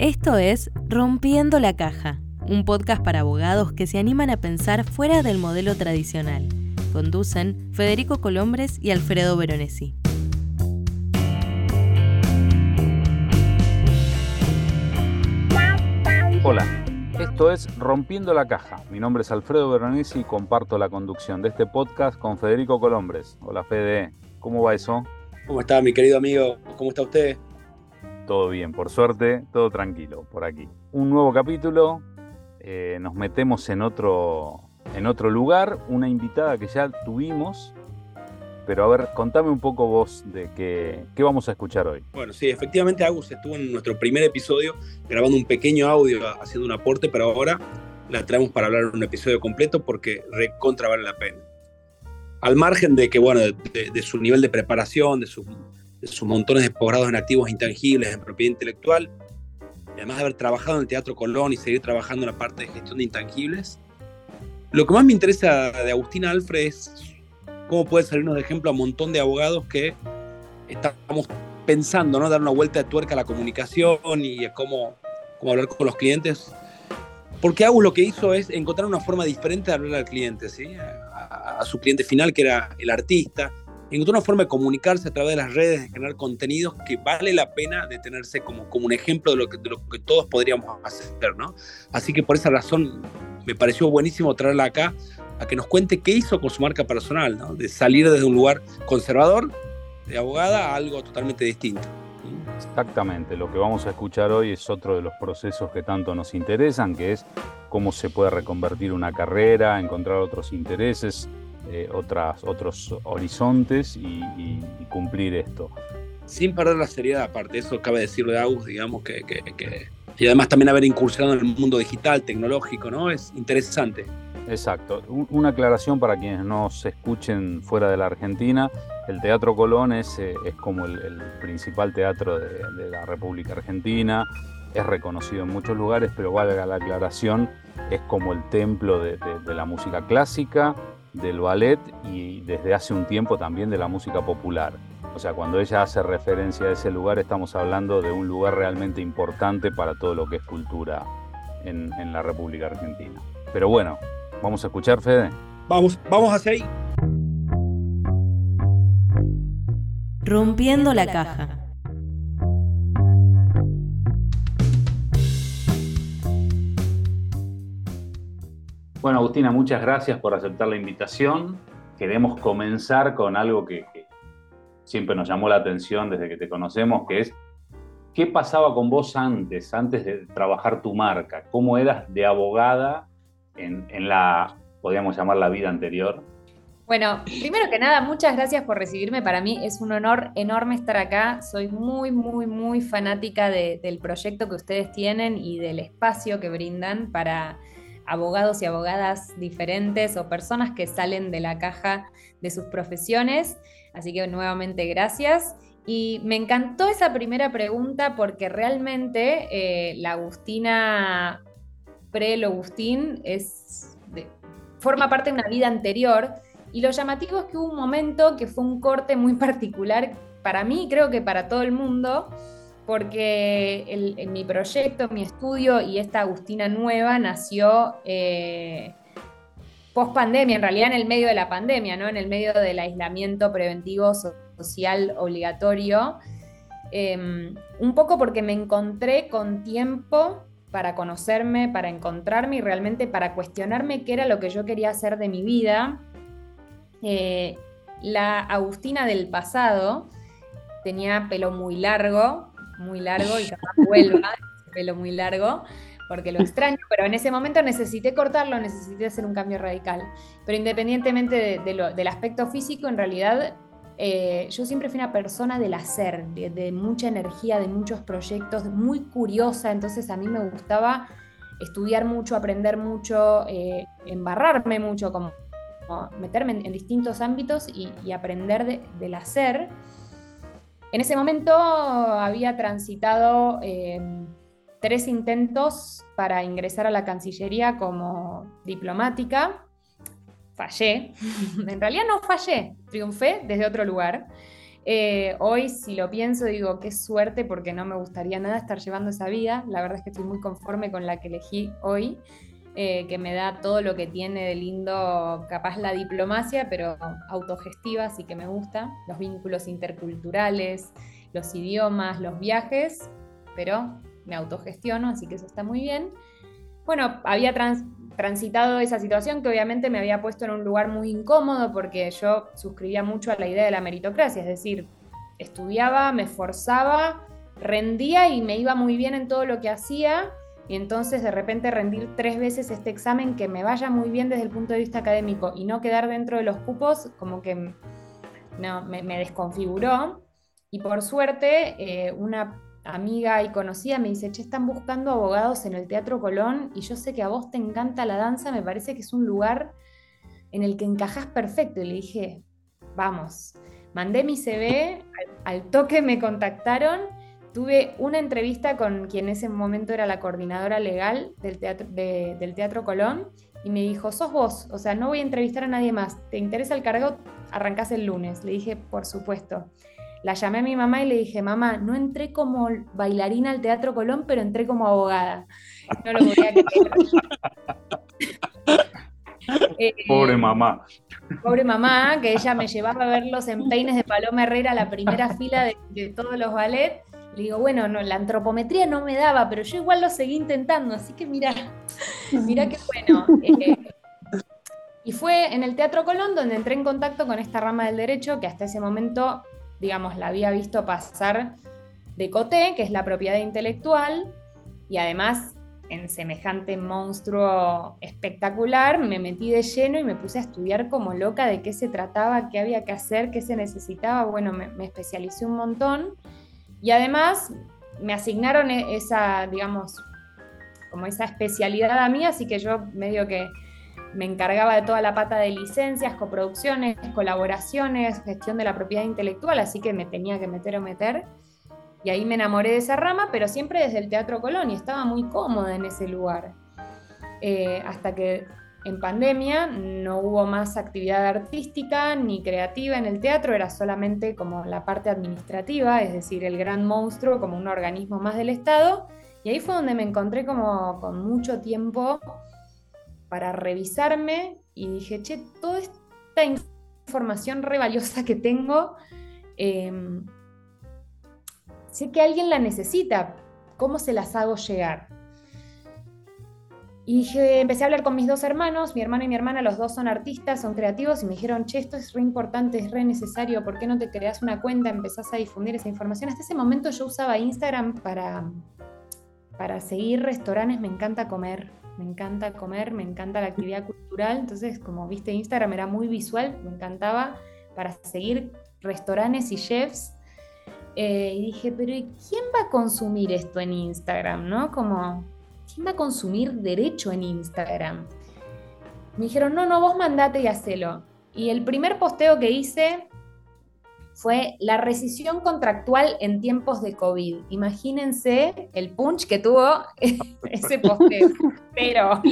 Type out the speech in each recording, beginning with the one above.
Esto es Rompiendo la Caja, un podcast para abogados que se animan a pensar fuera del modelo tradicional. Conducen Federico Colombres y Alfredo Veronesi. Hola, esto es Rompiendo la Caja. Mi nombre es Alfredo Veronesi y comparto la conducción de este podcast con Federico Colombres. Hola Fede, ¿cómo va eso? ¿Cómo está mi querido amigo? ¿Cómo está usted? Todo bien, por suerte, todo tranquilo por aquí. Un nuevo capítulo, eh, nos metemos en otro, en otro lugar, una invitada que ya tuvimos, pero a ver, contame un poco vos de qué, qué vamos a escuchar hoy. Bueno, sí, efectivamente Agus estuvo en nuestro primer episodio grabando un pequeño audio, haciendo un aporte, pero ahora la traemos para hablar un episodio completo porque recontra vale la pena. Al margen de que, bueno, de, su nivel de preparación, de sus sus montones de posgrados en activos intangibles, en propiedad intelectual, y además de haber trabajado en el Teatro Colón y seguir trabajando en la parte de gestión de intangibles, lo que más me interesa de Agustina Alfred es cómo puede salirnos de ejemplo a un montón de abogados que estamos pensando, ¿no? Dar una vuelta de tuerca a la comunicación y a cómo, cómo hablar con los clientes. Porque Agus lo que hizo es encontrar una forma diferente de hablar al cliente, ¿sí? a, a su cliente final, que era el artista, encontró una forma de comunicarse a través de las redes, de generar contenidos que vale la pena de tenerse como, como un ejemplo de lo, que, de lo que todos podríamos hacer, ¿no? Así que por esa razón me pareció buenísimo traerla acá a que nos cuente qué hizo con su marca personal, ¿no? De salir desde un lugar conservador, de abogada, a algo totalmente distinto. Exactamente, lo que vamos a escuchar hoy es otro de los procesos que tanto nos interesan, que es cómo se puede reconvertir una carrera, encontrar otros intereses, eh, otras, otros horizontes y, cumplir esto. Sin perder la seriedad, aparte, eso cabe decirlo de Agus, digamos que, que, y además también haber incursionado en el mundo digital, tecnológico, ¿no? Es interesante. Exacto. Una aclaración para quienes no se escuchen fuera de la Argentina. El Teatro Colón es, eh, es como el, principal teatro de, la República Argentina. Es reconocido en muchos lugares, pero valga la aclaración, es como el templo de, de la música clásica del ballet y desde hace un tiempo también de la música popular. O sea, cuando ella hace referencia a ese lugar, estamos hablando de un lugar realmente importante para todo lo que es cultura en, la República Argentina. Pero bueno, ¿vamos a escuchar, Fede? Vamos, vamos hacia ahí. Rompiendo la caja. Bueno, Agustina, muchas gracias por aceptar la invitación. Queremos comenzar con algo que, siempre nos llamó la atención desde que te conocemos, que es qué pasaba con vos antes, antes de trabajar tu marca, cómo eras de abogada en, la, podríamos llamar la vida anterior. Bueno, primero que nada, muchas gracias por recibirme. Para mí es un honor enorme estar acá. Soy muy, muy, muy fanática del proyecto que ustedes tienen y del espacio que brindan para abogados y abogadas diferentes o personas que salen de la caja de sus profesiones. Así que nuevamente gracias. Y me encantó esa primera pregunta porque realmente eh, la Agustina pre-Logustín es forma parte de una vida anterior. Y lo llamativo es que hubo un momento que fue un corte muy particular para mí, creo que para todo el mundo, porque en mi proyecto, mi estudio y esta Agustina nueva nació eh, post pandemia, en realidad en el medio de la pandemia, ¿no? en el medio del aislamiento preventivo social obligatorio, em, un poco porque me encontré con tiempo para conocerme, para encontrarme y realmente para cuestionarme qué era lo que yo quería hacer de mi vida. Eh, la Agustina del pasado tenía pelo muy largo, muy largo y capaz vuelva, ese pelo muy largo, porque lo extraño, pero en ese momento necesité cortarlo, necesité hacer un cambio radical. Pero independientemente del aspecto físico, en realidad eh, yo siempre fui una persona del hacer, de, mucha energía, de muchos proyectos, muy curiosa, entonces a mí me gustaba estudiar mucho, aprender mucho, eh, embarrarme mucho, como, meterme en, distintos ámbitos y, aprender del hacer. En ese momento había transitado em, tres intentos para ingresar a la Cancillería como diplomática. Fallé. en realidad no fallé, triunfé desde otro lugar. Eh, hoy, si lo pienso, digo, qué suerte porque no me gustaría nada estar llevando esa vida. La verdad es que estoy muy conforme con la que elegí hoy. Eh, que me da todo lo que tiene de lindo, capaz la diplomacia, pero autogestiva, así que me gusta, los vínculos interculturales, los idiomas, los viajes, pero me autogestiono, así que eso está muy bien. Bueno, había transitado esa situación que obviamente me había puesto en un lugar muy incómodo porque yo suscribía mucho a la idea de la meritocracia, es decir, estudiaba, me esforzaba, rendía y me iba muy bien en todo lo que hacía y entonces de repente rendir tres veces este examen que me vaya muy bien desde el punto de vista académico y no quedar dentro de los cupos, como que no, me, desconfiguró. Y por suerte, eh, una amiga y conocida me dice, che, están buscando abogados en el Teatro Colón y yo sé que a vos te encanta la danza, me parece que es un lugar en el que encajas perfecto. Y le dije, vamos, mandé mi CV, al toque me contactaron tuve una entrevista con quien en ese momento era la coordinadora legal del Teatro, del teatro Colón y me dijo, sos vos, o sea, no voy a entrevistar a nadie más, ¿te interesa el cargo? Arrancás el lunes. Le dije, por supuesto. La llamé a mi mamá y le dije, mamá, no entré como bailarina al Teatro Colón, pero entré como abogada. No lo podía creer. Eh, pobre mamá. Pobre mamá, que ella me llevaba a ver los empeines de Paloma Herrera, la primera fila de, de todos los ballets le digo, bueno, no, la antropometría no me daba, pero yo igual lo seguí intentando, así que mira, mira qué bueno. Eh, y fue en el Teatro Colón donde entré en contacto con esta rama del derecho que hasta ese momento, digamos, la había visto pasar de Coté, que es la propiedad intelectual, y además en semejante monstruo espectacular, me metí de lleno y me puse a estudiar como loca de qué se trataba, qué había que hacer, qué se necesitaba. Bueno, me, me especialicé un montón y además me asignaron e-, esa, digamos, como esa especialidad a mí, así que yo medio que me encargaba de toda la pata de licencias, coproducciones, colaboraciones, gestión de la propiedad intelectual, así que me tenía que meter o meter. Y ahí me enamoré de esa rama, pero siempre desde el Teatro Colón y estaba muy cómoda en ese lugar. Eh, hasta que en pandemia no hubo más actividad artística ni creativa en el teatro, era solamente como la parte administrativa, es decir, el gran monstruo como un organismo más del Estado. Y ahí fue donde me encontré como con mucho tiempo para revisarme y dije, che, toda esta información re valiosa que tengo, em, sé que alguien la necesita, ¿cómo se las hago llegar? Y empecé a hablar con mis dos hermanos, mi hermano y mi hermana, los dos son artistas, son creativos, y me dijeron, che, esto es re importante, es re necesario, ¿por qué no te creas una cuenta, empezás a difundir esa información? Hasta ese momento yo usaba Instagram para, para seguir restaurantes, me encanta comer, me encanta comer, me encanta la actividad cultural, entonces como viste Instagram era muy visual, me encantaba para seguir restaurantes y chefs. Eh, y dije, pero ¿quién va a consumir esto en Instagram? ¿No? Como ¿quién va a consumir derecho en Instagram? Me dijeron, no, no, vos mandate y hacelo. Y el primer posteo que hice fue la rescisión contractual en tiempos de COVID. Imagínense el punch que tuvo ese posteo. Pero.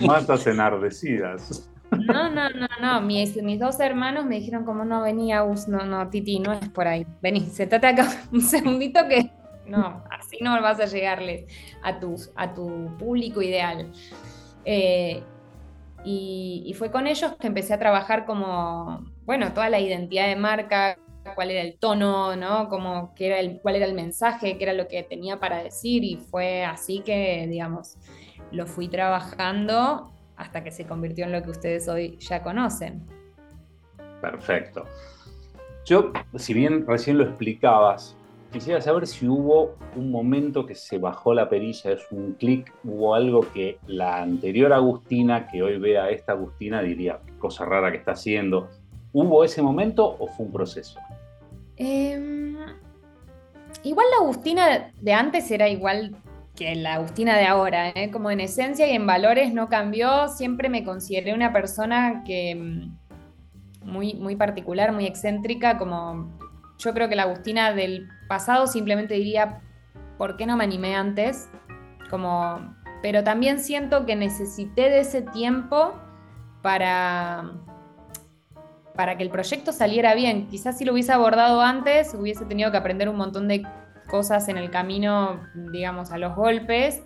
Matas enardecidas. No, no, no, no. Mis, mis, dos hermanos me dijeron como no venía, no, no, Titi, no es por ahí. Vení, se trata acá un segundito que no, así no vas a llegarles a, tus, a tu público ideal. Eh, y, fue con ellos que empecé a trabajar como, bueno, toda la identidad de marca, cuál era el tono, ¿no? Como, era el, cuál era el mensaje, qué era lo que tenía para decir. Y fue así que, digamos, lo fui trabajando hasta que se convirtió en lo que ustedes hoy ya conocen. Perfecto. Yo, si bien recién lo explicabas, Quisiera saber si hubo un momento que se bajó la perilla, es un clic, hubo algo que la anterior Agustina, que hoy ve a esta Agustina, diría, cosa rara que está haciendo. ¿Hubo ese momento o fue un proceso? Em, igual la Agustina de antes era igual que la Agustina de ahora, ¿eh? como en esencia y en valores no cambió, siempre me consideré una persona que mm, muy, muy particular, muy excéntrica, como yo creo que la Agustina del pasado simplemente diría, ¿por qué no me animé antes? Como, pero también siento que necesité de ese tiempo para, para que el proyecto saliera bien. Quizás si lo hubiese abordado antes, hubiese tenido que aprender un montón de cosas en el camino, digamos, a los golpes,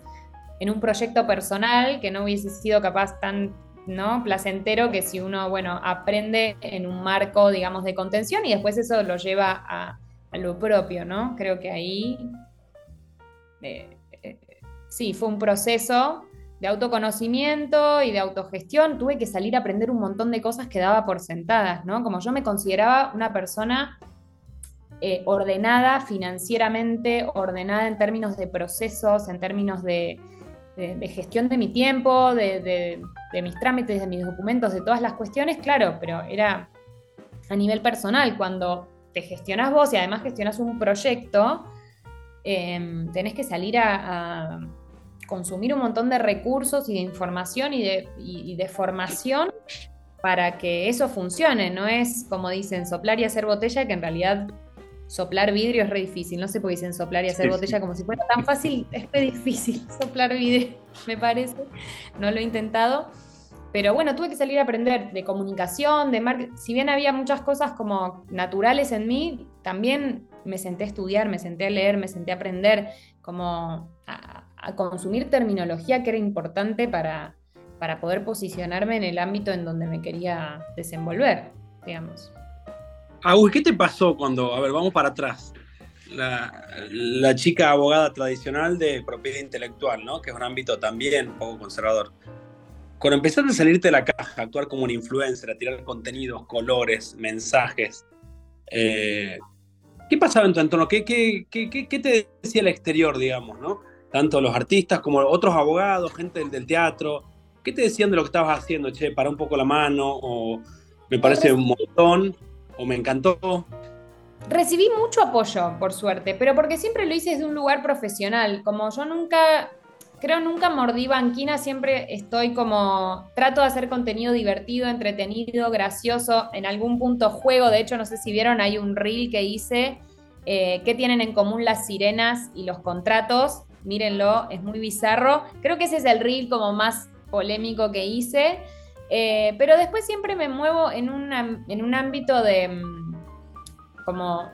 en un proyecto personal que no hubiese sido capaz tan ¿no? placentero que si uno, bueno, aprende en un marco, digamos, de contención y después eso lo lleva a, lo propio, ¿no? Creo que ahí, eh, eh, sí, fue un proceso de autoconocimiento y de autogestión, tuve que salir a aprender un montón de cosas que daba por sentadas, ¿no? Como yo me consideraba una persona eh, ordenada financieramente, ordenada en términos de procesos, en términos de, gestión de mi tiempo, de, mis trámites, de mis documentos, de todas las cuestiones, claro, pero era a nivel personal, cuando te gestionas vos y además gestionas un proyecto, em, tenés que salir a consumir un montón de recursos y de información y de, formación para que eso funcione. No es como dicen soplar y hacer botella, que en realidad soplar vidrio es re difícil. No sé por qué dicen soplar y hacer botella como si fuera tan fácil. Es re difícil soplar vidrio, me parece. No lo he intentado. Pero bueno, tuve que salir a aprender de comunicación, de marketing. Si bien había muchas cosas como naturales en mí, también me senté a estudiar, me senté a leer, me senté a aprender como a, a consumir terminología que era importante para, para poder posicionarme en el ámbito en donde me quería desenvolver, digamos. Agus, ¿qué te pasó cuando, a ver, vamos para atrás? La, chica abogada tradicional de propiedad intelectual, ¿no? Que es un ámbito también un poco conservador. Cuando empezaste a salirte de la caja, a actuar como un influencer, a tirar contenidos, colores, mensajes, eh, ¿qué pasaba en tu entorno? ¿Qué, te decía el exterior, digamos, no? tanto los artistas como otros abogados, gente del, teatro. ¿Qué te decían de lo que estabas haciendo? Che, para un poco la mano, o me parece un montón, o me encantó. Recibí mucho apoyo, por suerte, pero porque siempre lo hice desde un lugar profesional. Como yo nunca, creo nunca mordí banquina, siempre estoy como, trato de hacer contenido divertido, entretenido, gracioso, en algún punto juego. De hecho, no sé si vieron, hay un reel que hice, eh, ¿qué tienen en común las sirenas y los contratos? mírenlo, es muy bizarro. Creo que ese es el reel como más polémico que hice, eh, pero después siempre me muevo en, en un ámbito de mm, como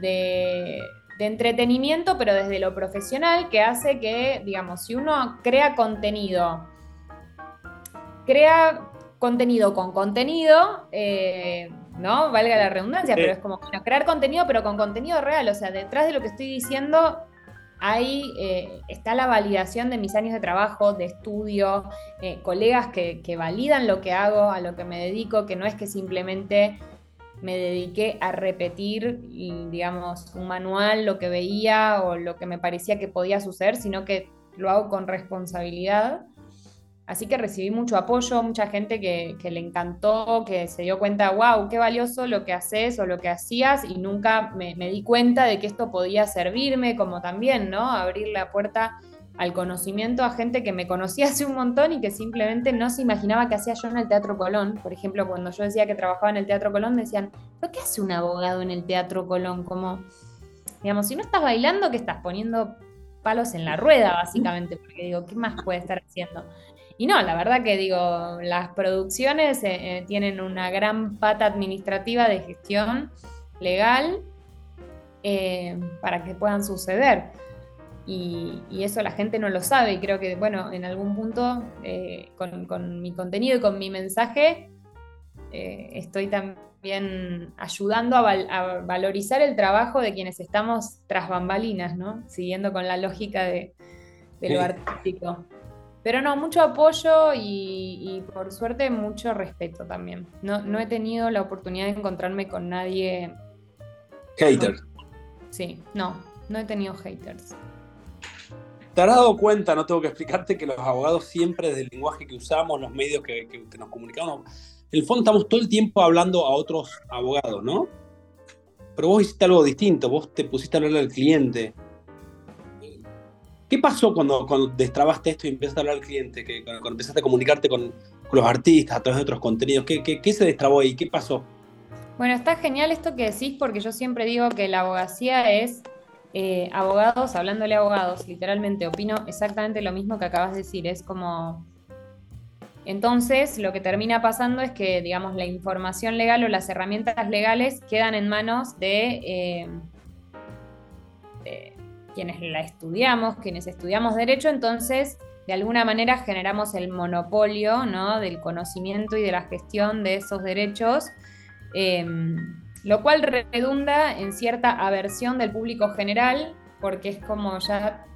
de, de entretenimiento, pero desde lo profesional, que hace que, digamos, si uno crea contenido, crea contenido con contenido, eh, ¿no? Valga la redundancia, pero es como crear contenido, pero con contenido real. O sea, detrás de lo que estoy diciendo ahí eh, está la validación de mis años de trabajo, de estudio, eh, colegas que, validan lo que hago, a lo que me dedico, que no es que simplemente me dediqué a repetir, digamos, un manual, lo que veía o lo que me parecía que podía suceder, sino que lo hago con responsabilidad. Así que recibí mucho apoyo, mucha gente que, le encantó, que se dio cuenta, wow, qué valioso lo que haces o lo que hacías y nunca me, di cuenta de que esto podía servirme, como también, ¿no? Abrir la puerta al conocimiento a gente que me conocía hace un montón y que simplemente no se imaginaba que hacía yo en el Teatro Colón. Por ejemplo, cuando yo decía que trabajaba en el Teatro Colón, decían, ¿pero qué hace un abogado en el Teatro Colón? Como, digamos, si no estás bailando, ¿qué estás poniendo palos en la rueda, básicamente? Porque digo, ¿qué más puede estar haciendo? Y no, la verdad que digo, las producciones eh, eh, tienen una gran pata administrativa de gestión legal eh, para que puedan suceder. Y, eso la gente no lo sabe y creo que, bueno, en algún punto con, mi contenido y con mi mensaje estoy también ayudando a, valorizar el trabajo de quienes estamos tras bambalinas, ¿no? Siguiendo con la lógica de, lo artístico. Pero no, mucho apoyo y, por suerte mucho respeto también. No, he tenido la oportunidad de encontrarme con nadie. Hater. Sí, no, no he tenido haters. ¿Te has dado cuenta, no tengo que explicarte, que los abogados siempre desde el lenguaje que usamos, los medios que, que nos comunicamos, en el fondo estamos todo el tiempo hablando a otros abogados, ¿no? Pero vos hiciste algo distinto, vos te pusiste a hablar al cliente, ¿Qué pasó cuando, cuando destrabaste esto y empezaste a hablar al cliente? Que, cuando, empezaste a comunicarte con, los artistas a través de otros contenidos. ¿Qué, qué, se destrabó ahí? ¿Qué pasó? Bueno, está genial esto que decís porque yo siempre digo que la abogacía es eh, abogados hablándole a abogados, literalmente. Opino exactamente lo mismo que acabas de decir. Es como Entonces, lo que termina pasando es que, digamos, la información legal o las herramientas legales quedan en manos de, eh, de quienes la estudiamos, quienes estudiamos derecho, entonces de alguna manera generamos el monopolio ¿no? del conocimiento y de la gestión de esos derechos, em, lo cual redunda en cierta aversión del público general, porque es como ya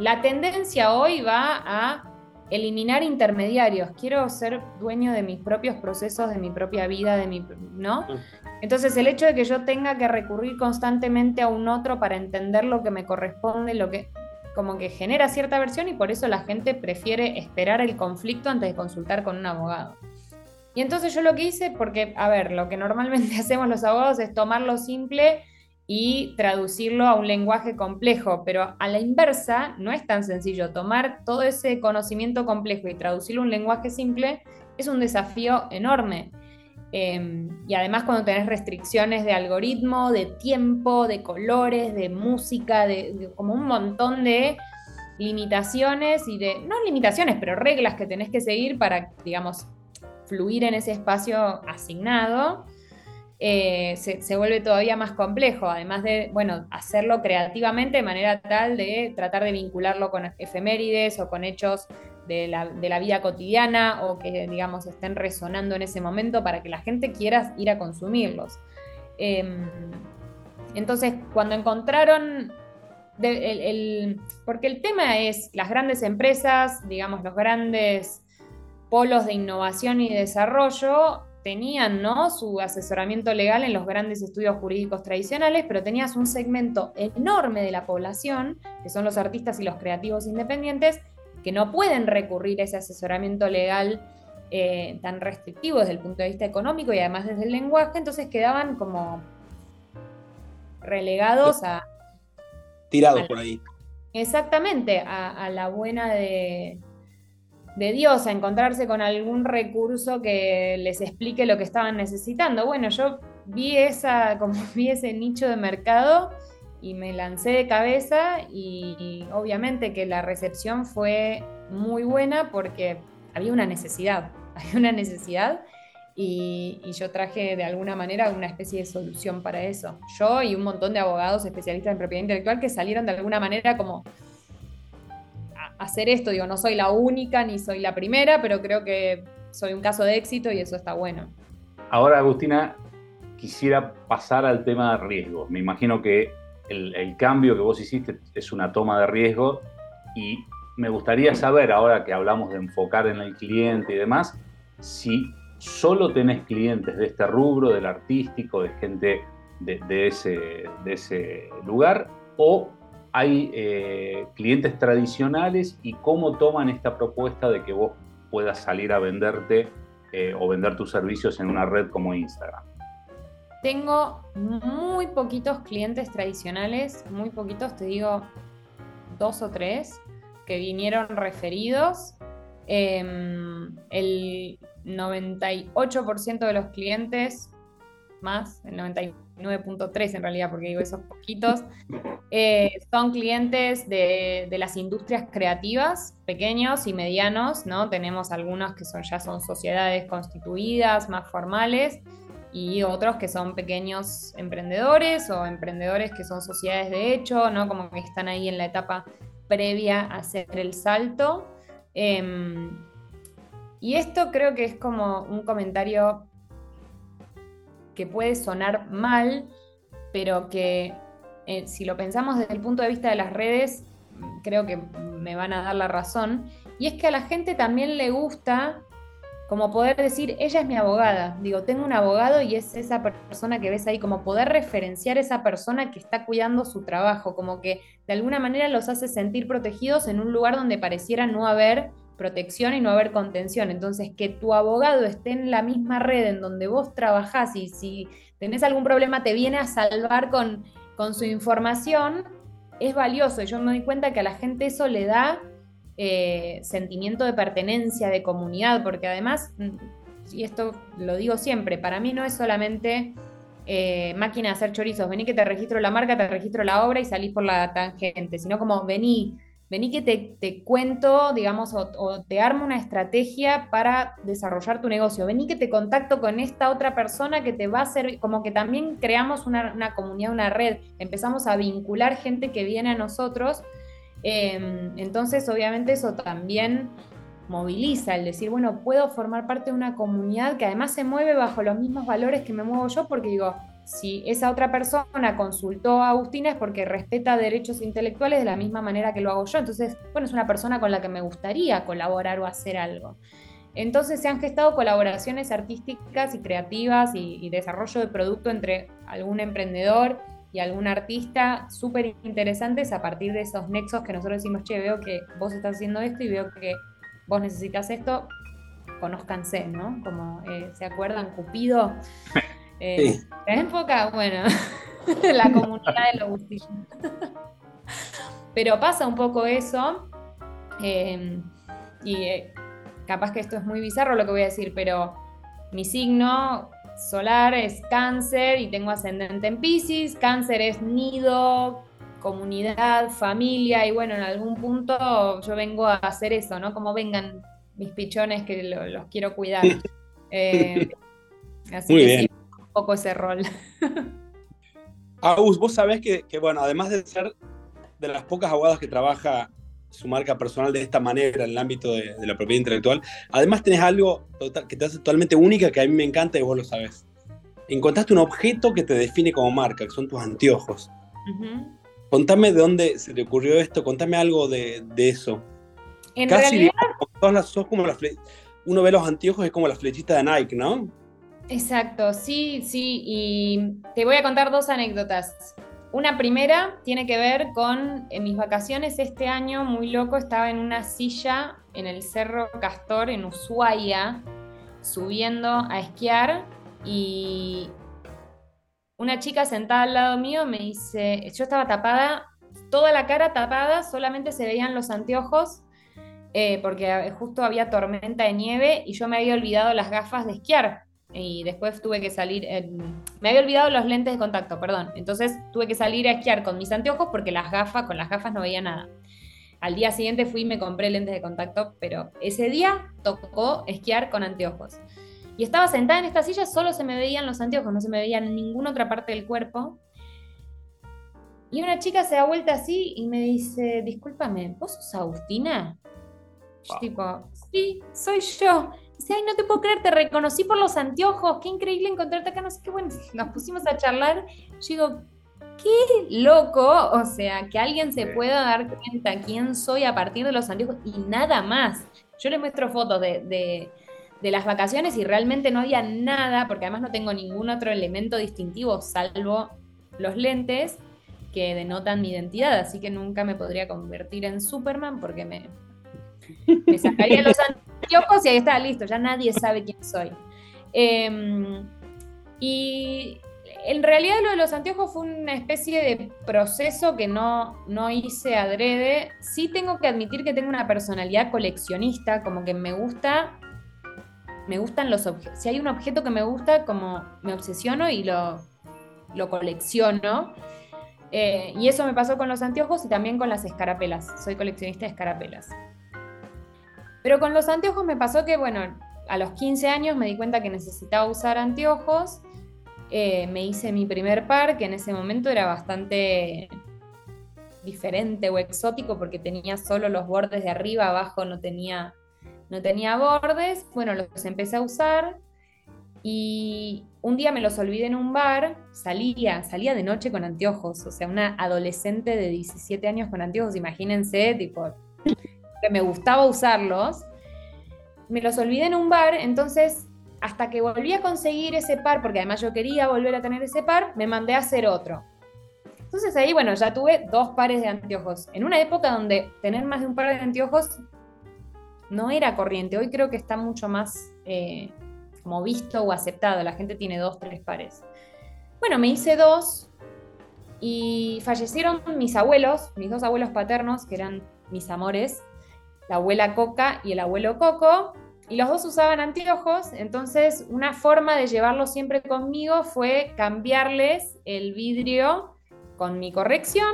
la tendencia hoy va a eliminar intermediarios. Quiero ser dueño de mis propios procesos, de mi propia vida, de mi, ¿no? Entonces el hecho de que yo tenga que recurrir constantemente a un otro para entender lo que me corresponde, lo que como que genera cierta aversión y por eso la gente prefiere esperar el conflicto antes de consultar con un abogado. Y entonces yo lo que hice, porque, a ver, lo que normalmente hacemos los abogados es tomar lo simple y traducirlo a un lenguaje complejo, pero a la inversa no es tan sencillo. Tomar todo ese conocimiento complejo y traducirlo a un lenguaje simple es un desafío enorme. Em, y además cuando tenés restricciones de algoritmo, de tiempo, de colores, de música, de, como un montón de limitaciones y de, no limitaciones, pero reglas que tenés que seguir para, digamos, fluir en ese espacio asignado, eh, se, se, vuelve todavía más complejo, además de, bueno, hacerlo creativamente de manera tal de tratar de vincularlo con efemérides o con hechos de la, vida cotidiana o que, digamos, estén resonando en ese momento para que la gente quiera ir a consumirlos. Em, entonces, cuando encontraron, porque el tema es las grandes empresas, digamos, los grandes polos de innovación y desarrollo, tenían ¿no? su asesoramiento legal en los grandes estudios jurídicos tradicionales, pero tenías un segmento enorme de la población, que son los artistas y los creativos independientes, que no pueden recurrir a ese asesoramiento legal eh, tan restrictivo desde el punto de vista económico y además desde el lenguaje, entonces quedaban como relegados a... Tirados por ahí. Exactamente, a, la buena de, de Dios, a encontrarse con algún recurso que les explique lo que estaban necesitando. Bueno, yo vi esa, como vi ese nicho de mercado y me lancé de cabeza y, obviamente que la recepción fue muy buena porque había una necesidad, había una necesidad y, yo traje de alguna manera una especie de solución para eso. Yo y un montón de abogados especialistas en propiedad intelectual que salieron de alguna manera como hacer esto. Digo, no soy la única ni soy la primera, pero creo que soy un caso de éxito y eso está bueno. Ahora, Agustina, quisiera pasar al tema de riesgo. Me imagino que el, cambio que vos hiciste es una toma de riesgo y me gustaría saber, ahora que hablamos de enfocar en el cliente y demás, si solo tenés clientes de este rubro, del artístico, de gente de, ese, lugar, o hay eh, clientes tradicionales y cómo toman esta propuesta de que vos puedas salir a venderte eh, o vender tus servicios en una red como Instagram. Tengo muy poquitos clientes tradicionales, muy poquitos, te digo dos o tres, que vinieron referidos. Em, el 98% de los clientes, más, el 99.3 en realidad, porque digo esos poquitos, eh, son clientes de, de, las industrias creativas, pequeños y medianos, ¿no? Tenemos algunos que son, ya son sociedades constituidas, más formales, y otros que son pequeños emprendedores o emprendedores que son sociedades de hecho, ¿no? Como que están ahí en la etapa previa a hacer el salto. Em, y esto creo que es como un comentario que puede sonar mal, pero que eh, si lo pensamos desde el punto de vista de las redes, creo que me van a dar la razón. Y es que a la gente también le gusta como poder decir, ella es mi abogada, digo, tengo un abogado y es esa persona que ves ahí, como poder referenciar a esa persona que está cuidando su trabajo, como que de alguna manera los hace sentir protegidos en un lugar donde pareciera no haber protección y no haber contención. Entonces, que tu abogado esté en la misma red en donde vos trabajás y si tenés algún problema te viene a salvar con, con su información, es valioso. Y yo me doy cuenta que a la gente eso le da eh, sentimiento de pertenencia, de comunidad, porque además, mm, y esto lo digo siempre, para mí no es solamente eh, máquina de hacer chorizos, vení que te registro la marca, te registro la obra y salís por la tangente, sino como vení, vení que te, cuento, digamos, o, te armo una estrategia para desarrollar tu negocio, vení que te contacto con esta otra persona que te va a servir, como que también creamos una, comunidad, una red, empezamos a vincular gente que viene a nosotros, em, entonces obviamente eso también moviliza el decir, bueno, puedo formar parte de una comunidad que además se mueve bajo los mismos valores que me muevo yo, porque digo, si esa otra persona consultó a Agustina es porque respeta derechos intelectuales de la misma manera que lo hago yo. Entonces, bueno, es una persona con la que me gustaría colaborar o hacer algo. Entonces se han gestado colaboraciones artísticas y creativas y, desarrollo de producto entre algún emprendedor y algún artista súper interesantes a partir de esos nexos que nosotros decimos, che, veo que vos estás haciendo esto y veo que vos necesitas esto, conózcanse, ¿no? Como eh, se acuerdan, Cupido. Eh, enfoca? Bueno, la comunidad de los Pero pasa un poco eso. Em, y eh, capaz que esto es muy bizarro lo que voy a decir, pero mi signo solar es cáncer y tengo ascendente en Pisces. Cáncer es nido, comunidad, familia, y bueno, en algún punto yo vengo a hacer eso, ¿no? Como vengan mis pichones que los quiero cuidar. Eh, así Muy bien poco ese rol. Agus, vos sabés que, bueno, además de ser de las pocas abogadas que trabaja su marca personal de esta manera en el ámbito de, la propiedad intelectual, además tenés algo que te hace totalmente única que a mí me encanta y vos lo sabés. Encontraste un objeto que te define como marca, que son tus anteojos. Contame de dónde se te ocurrió esto, contame algo de, eso. En Casi realidad... todas las, sos como la uno ve los anteojos es como la flechita de Nike, ¿no? Exacto, sí, sí, y te voy a contar dos anécdotas. Una primera tiene que ver con en mis vacaciones este año, muy loco, estaba en una silla en el Cerro Castor, en Ushuaia, subiendo a esquiar y una chica sentada al lado mío me dice, yo estaba tapada, toda la cara tapada, solamente se veían los anteojos eh, porque justo había tormenta de nieve y yo me había olvidado las gafas de esquiar y después tuve que salir, me había olvidado los lentes de contacto, perdón, entonces tuve que salir a esquiar con mis anteojos porque las gafas, con las gafas no veía nada. Al día siguiente fui y me compré lentes de contacto, pero ese día tocó esquiar con anteojos. Y estaba sentada en esta silla, solo se me veían los anteojos, no se me veía en ninguna otra parte del cuerpo. Y una chica se da vuelta así y me dice, discúlpame, ¿vos sos Agustina? Yo tipo, sí, soy yo. Dice, ay, no te puedo creer, te reconocí por los anteojos, qué increíble encontrarte acá, no sé qué, bueno, nos pusimos a charlar. Yo digo, qué loco, o sea, que alguien se pueda dar cuenta quién soy a partir de los anteojos y nada más. Yo le muestro fotos de, de las vacaciones y realmente no había nada, porque además no tengo ningún otro elemento distintivo salvo los lentes que denotan mi identidad, así que nunca me podría convertir en Superman porque me, me sacaría los anteojos y ahí está, listo, ya nadie sabe quién soy. Em, y en realidad lo de los anteojos fue una especie de proceso que no, no hice adrede. Sí tengo que admitir que tengo una personalidad coleccionista, como que me gusta, me gustan los objetos. Si hay un objeto que me gusta, como me obsesiono y lo, lo colecciono. Eh, y eso me pasó con los anteojos y también con las escarapelas. Soy coleccionista de escarapelas. Pero con los anteojos me pasó que, bueno, a los 15 años me di cuenta que necesitaba usar anteojos. Eh, me hice mi primer par, que en ese momento era bastante diferente o exótico porque tenía solo los bordes de arriba, abajo no tenía, no tenía bordes. Bueno, los empecé a usar y un día me los olvidé en un bar, salía, salía de noche con anteojos, o sea, una adolescente de 17 años con anteojos, imagínense, tipo, me gustaba usarlos, me los olvidé en un bar, entonces hasta que volví a conseguir ese par, porque además yo quería volver a tener ese par, me mandé a hacer otro. Entonces ahí, bueno, ya tuve dos pares de anteojos. En una época donde tener más de un par de anteojos no era corriente, hoy creo que está mucho más eh, como visto o aceptado, la gente tiene dos, tres pares. Bueno, me hice dos y fallecieron mis abuelos, mis dos abuelos paternos, que eran mis amores, la abuela Coca y el abuelo Coco, y los dos usaban anteojos, entonces una forma de llevarlos siempre conmigo fue cambiarles el vidrio con mi corrección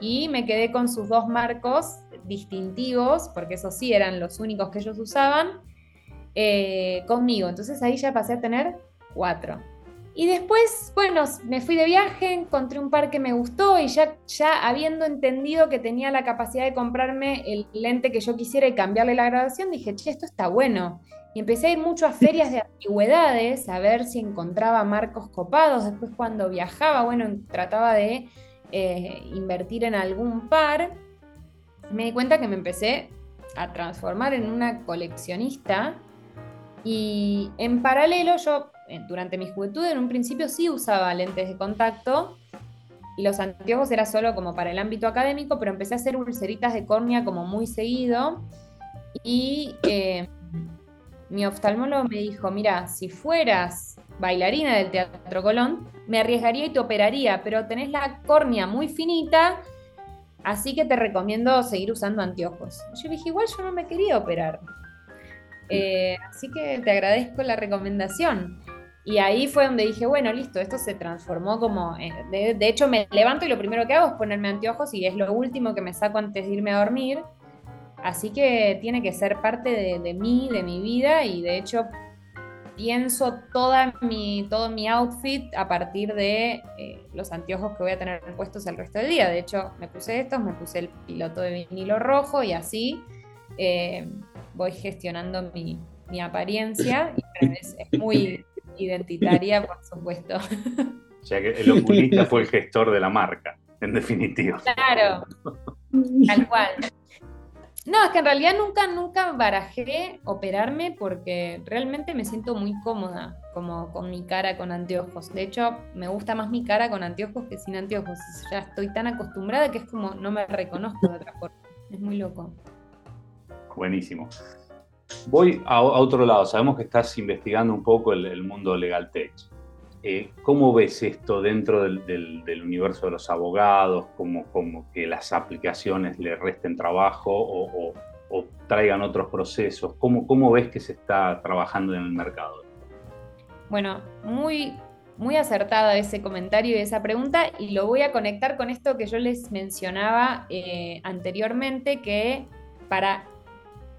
y me quedé con sus dos marcos distintivos, porque esos sí eran los únicos que ellos usaban, eh, conmigo. Entonces ahí ya pasé a tener cuatro. Y después, bueno, me fui de viaje, encontré un par que me gustó y ya, ya habiendo entendido que tenía la capacidad de comprarme el lente que yo quisiera y cambiarle la graduación, dije, che, esto está bueno. Y empecé a ir mucho a ferias de antigüedades, a ver si encontraba marcos copados. Después cuando viajaba, bueno, trataba de eh, invertir en algún par. Me di cuenta que me empecé a transformar en una coleccionista. Y en paralelo yo durante mi juventud en un principio sí usaba lentes de contacto y los anteojos era solo como para el ámbito académico, pero empecé a hacer ulceritas de córnea como muy seguido y eh, mi oftalmólogo me dijo, mira, si fueras bailarina del Teatro Colón, me arriesgaría y te operaría, pero tenés la córnea muy finita, así que te recomiendo seguir usando anteojos. Yo dije, igual yo no me quería operar. Eh, así que te agradezco la recomendación. Y ahí fue donde dije, bueno, listo, esto se transformó como, eh, de, hecho me levanto y lo primero que hago es ponerme anteojos y es lo último que me saco antes de irme a dormir. Así que tiene que ser parte de, mí, de mi vida y de hecho pienso toda mi, todo mi outfit a partir de eh, los anteojos que voy a tener puestos el resto del día. De hecho, me puse estos, me puse el piloto de vinilo rojo y así eh, voy gestionando mi, mi apariencia. Y es, es muy, identitaria, por supuesto. O sea que el oculista fue el gestor de la marca, en definitiva. Claro, tal cual. No, es que en realidad nunca, nunca barajé operarme porque realmente me siento muy cómoda como con mi cara con anteojos. De hecho, me gusta más mi cara con anteojos que sin anteojos. Ya estoy tan acostumbrada que es como no me reconozco de otra forma. Es muy loco. Buenísimo. Voy a, otro lado. Sabemos que estás investigando un poco el, mundo legal tech. Eh, ¿Cómo ves esto dentro del, universo de los abogados? ¿Cómo, que las aplicaciones le resten trabajo o, traigan otros procesos? ¿Cómo, ¿Cómo, ves que se está trabajando en el mercado? Bueno, muy, muy acertada ese comentario y esa pregunta y lo voy a conectar con esto que yo les mencionaba eh, anteriormente, que para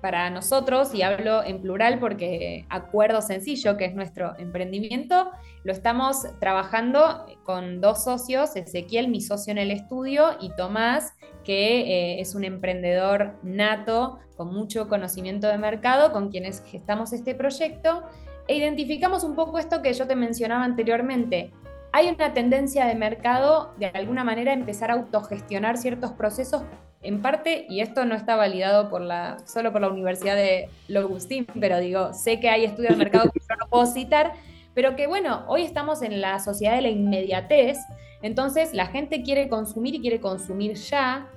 para nosotros, y hablo en plural porque Acuerdo Sencillo, que es nuestro emprendimiento, lo estamos trabajando con dos socios, Ezequiel, mi socio en el estudio, y Tomás, que eh, es un emprendedor nato con mucho conocimiento de mercado, con quienes gestamos este proyecto, e identificamos un poco esto que yo te mencionaba anteriormente. Hay una tendencia de mercado de alguna manera a empezar a autogestionar ciertos procesos en parte, y esto no está validado por la, solo por la Universidad de Logustín, pero digo, sé que hay estudios de mercado que yo no puedo citar, pero que bueno, hoy estamos en la sociedad de la inmediatez, entonces la gente quiere consumir y quiere consumir ya,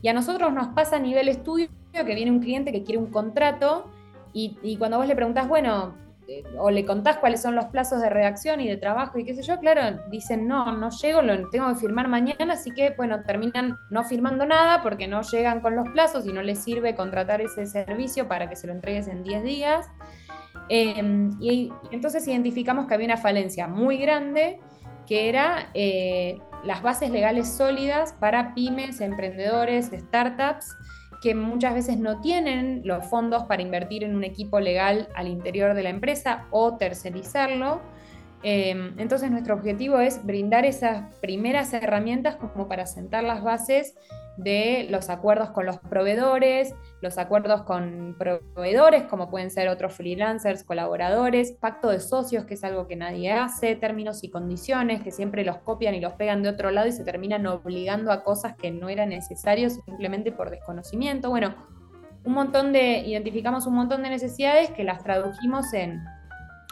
y a nosotros nos pasa a nivel estudio que viene un cliente que quiere un contrato, y, y cuando vos le preguntás, bueno, o le contás cuáles son los plazos de redacción y de trabajo y qué sé yo, claro, dicen, no, no llego, lo tengo que firmar mañana, así que, bueno, terminan no firmando nada porque no llegan con los plazos y no les sirve contratar ese servicio para que se lo entregues en 10 días. Em, y, entonces identificamos que había una falencia muy grande que era eh, las bases legales sólidas para pymes, emprendedores, startups, que muchas veces no tienen los fondos para invertir en un equipo legal al interior de la empresa o tercerizarlo. Em, entonces nuestro objetivo es brindar esas primeras herramientas como para sentar las bases de los acuerdos con los proveedores, los acuerdos con proveedores, como pueden ser otros freelancers, colaboradores, pacto de socios, que es algo que nadie hace, términos y condiciones, que siempre los copian y los pegan de otro lado y se terminan obligando a cosas que no eran necesarios simplemente por desconocimiento. Bueno, un montón de, identificamos un montón de necesidades que las tradujimos en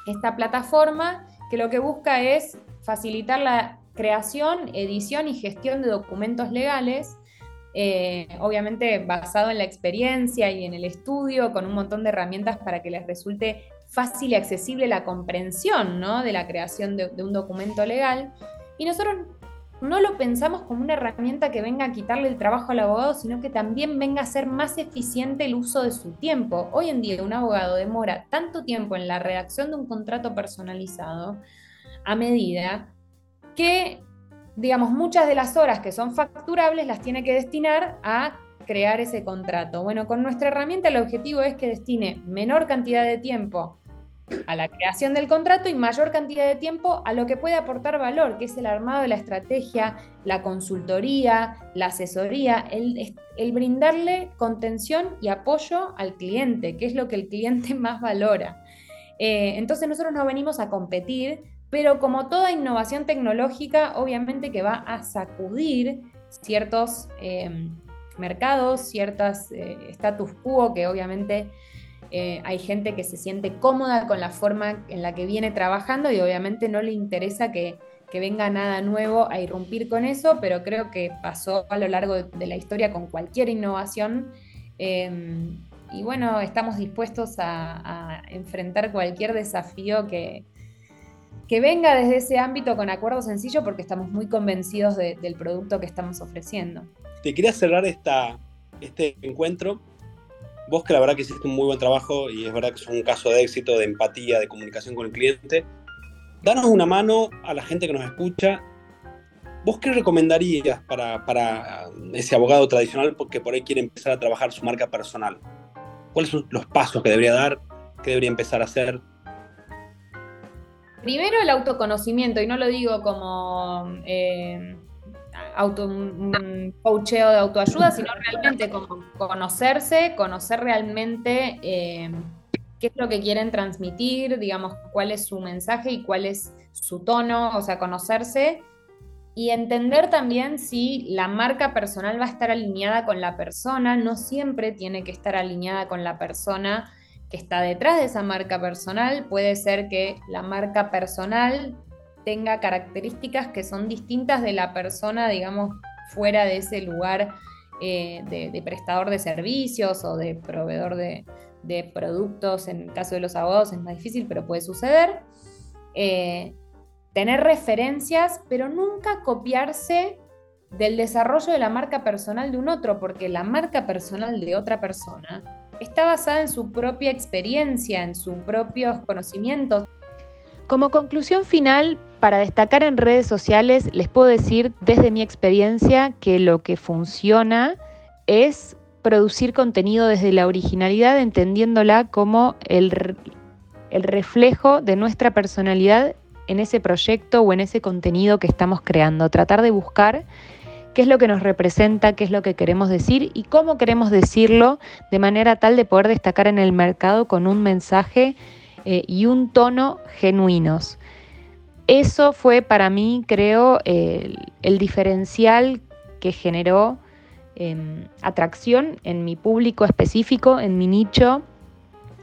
esta plataforma que lo que busca es facilitar la creación, edición y gestión de documentos legales eh, obviamente basado en la experiencia y en el estudio, con un montón de herramientas para que les resulte fácil y accesible la comprensión de la creación de, un documento legal. Y nosotros no lo pensamos como una herramienta que venga a quitarle el trabajo al abogado, sino que también venga a ser más eficiente el uso de su tiempo. Hoy en día un abogado demora tanto tiempo en la redacción de un contrato personalizado a medida que digamos, muchas de las horas que son facturables las tiene que destinar a crear ese contrato? Bueno, con nuestra herramienta el objetivo es que destine menor cantidad de tiempo a la creación del contrato y mayor cantidad de tiempo a lo que puede aportar valor, que es el armado de la estrategia, la consultoría, la asesoría, el, brindarle contención y apoyo al cliente, que es lo que el cliente más valora. Eh, entonces nosotros no venimos a competir, pero como toda innovación tecnológica, obviamente que va a sacudir ciertos eh, mercados, ciertos eh, status quo que obviamente eh, hay gente que se siente cómoda con la forma en la que viene trabajando y obviamente no le interesa que, venga nada nuevo a irrumpir con eso, pero creo que pasó a lo largo de, la historia con cualquier innovación. Em, y bueno, estamos dispuestos a, enfrentar cualquier desafío que, que venga desde ese ámbito con acuerdo sencillo porque estamos muy convencidos del producto que estamos ofreciendo. Te quería cerrar esta, este encuentro vos que la verdad que hiciste un muy buen trabajo y es verdad que es un caso de éxito, de empatía, de comunicación con el cliente, danos una mano a la gente que nos escucha. ¿Vos qué recomendarías para, para ese abogado tradicional que por ahí quiere empezar a trabajar su marca personal? ¿Cuáles son los pasos que debería dar? ¿Qué debería empezar a hacer? Primero el autoconocimiento, y no lo digo como eh, auto, un coacheo de autoayuda, sino realmente como conocerse, conocer realmente eh, qué es lo que quieren transmitir, digamos, cuál es su mensaje y cuál es su tono, o sea, conocerse y entender también si la marca personal va a estar alineada con la persona, no siempre tiene que estar alineada con la persona que está detrás de esa marca personal, puede ser que la marca personal tenga características que son distintas de la persona, digamos, fuera de ese lugar eh, de, prestador de servicios o de proveedor de, productos. En el caso de los abogados es más difícil, pero puede suceder. Eh, tener referencias, pero nunca copiarse del desarrollo de la marca personal de un otro, porque la marca personal de otra persona está basada en su propia experiencia, en sus propios conocimientos. Como conclusión final, para destacar en redes sociales, les puedo decir desde mi experiencia que lo que funciona es producir contenido desde la originalidad, entendiéndola como el, reflejo de nuestra personalidad en ese proyecto o en ese contenido que estamos creando. Tratar de buscar qué es lo que nos representa, qué es lo que queremos decir y cómo queremos decirlo de manera tal de poder destacar en el mercado con un mensaje eh, y un tono genuinos. Eso fue para mí, creo, el, diferencial que generó em, atracción en mi público específico, en mi nicho,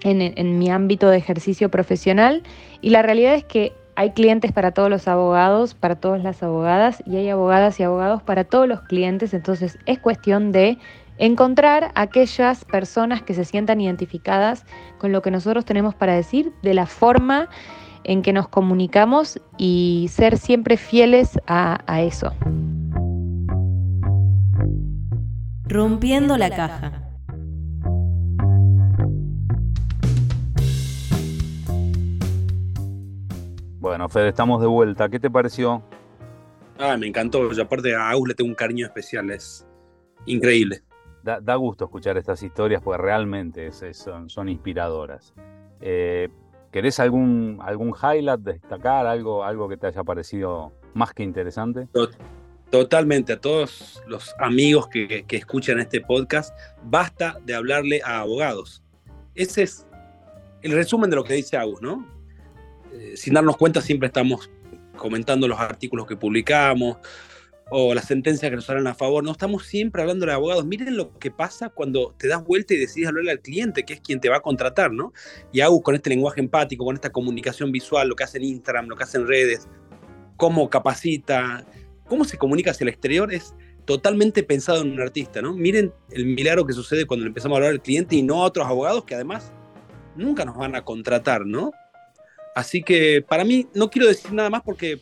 en, en mi ámbito de ejercicio profesional. Y la realidad es que hay clientes para todos los abogados, para todas las abogadas, y hay abogadas y abogados para todos los clientes. Entonces es cuestión de encontrar aquellas personas que se sientan identificadas con lo que nosotros tenemos para decir, de la forma en que nos comunicamos y ser siempre fieles a, eso. Rompiendo la caja. Bueno, Fede, estamos de vuelta. ¿Qué te pareció? Ah, me encantó. Yo aparte a Agus le tengo un cariño especial. Es increíble da, gusto escuchar estas historias porque realmente son, inspiradoras. Eh, ¿Querés algún, algún highlight, destacar algo, algo que te haya parecido más que interesante? Totalmente, a todos los amigos que, escuchan este podcast, basta de hablarle a abogados. Ese es el resumen de lo que dice Agus, ¿no? Eh, sin darnos cuenta siempre estamos comentando los artículos que publicamos, o las sentencias que nos salen a favor. No estamos siempre hablando de abogados. Miren lo que pasa cuando te das vuelta y decides hablarle al cliente, que es quien te va a contratar, ¿no? Y hago con este lenguaje empático, con esta comunicación visual, lo que hace en Instagram, lo que hace en redes, cómo capacita, cómo se comunica hacia el exterior, es totalmente pensado en un artista, ¿no? Miren el milagro que sucede cuando empezamos a hablar al cliente y no a otros abogados que además nunca nos van a contratar, ¿no? Así que para mí no quiero decir nada más porque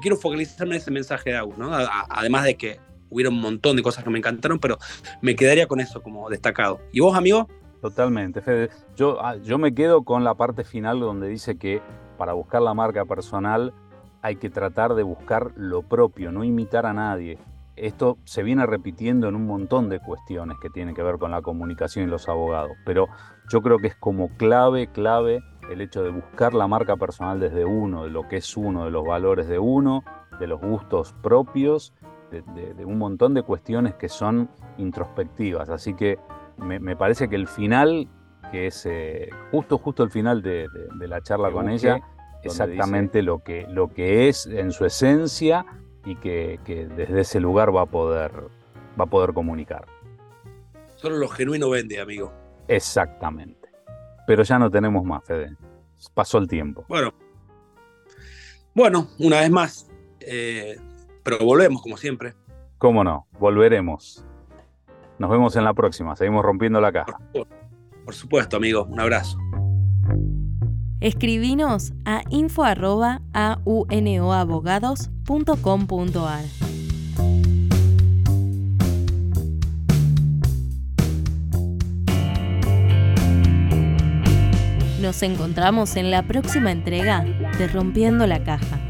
quiero focalizarme en ese mensaje de Agus, ¿no? además de que hubiera un montón de cosas que me encantaron, pero me quedaría con eso como destacado. ¿Y vos, amigo? Totalmente, Fede. Yo, ah, yo me quedo con la parte final donde dice que para buscar la marca personal hay que tratar de buscar lo propio, no imitar a nadie. esto se viene repitiendo en un montón de cuestiones que tienen que ver con la comunicación y los abogados, pero yo creo que es como clave, clave el hecho de buscar la marca personal desde uno, de lo que es uno, de los valores de uno, de los gustos propios, de, un montón de cuestiones que son introspectivas. Así que me, parece que el final, que es eh, justo, justo el final de, la charla con ella, exactamente lo, que, lo que es en su esencia y que, desde ese lugar va a poder, va a poder comunicar. Solo lo genuino vende, amigo. Exactamente. Pero ya no tenemos más, Fede. Pasó el tiempo. Bueno. Bueno, una vez más. Eh, pero volvemos, como siempre. Cómo no, volveremos. Nos vemos en la próxima. Seguimos rompiendo la caja. Por, supuesto, amigo. Un abrazo. Escribinos a info.aunoabogados.com.ar. Nos encontramos en la próxima entrega de Rompiendo la Caja.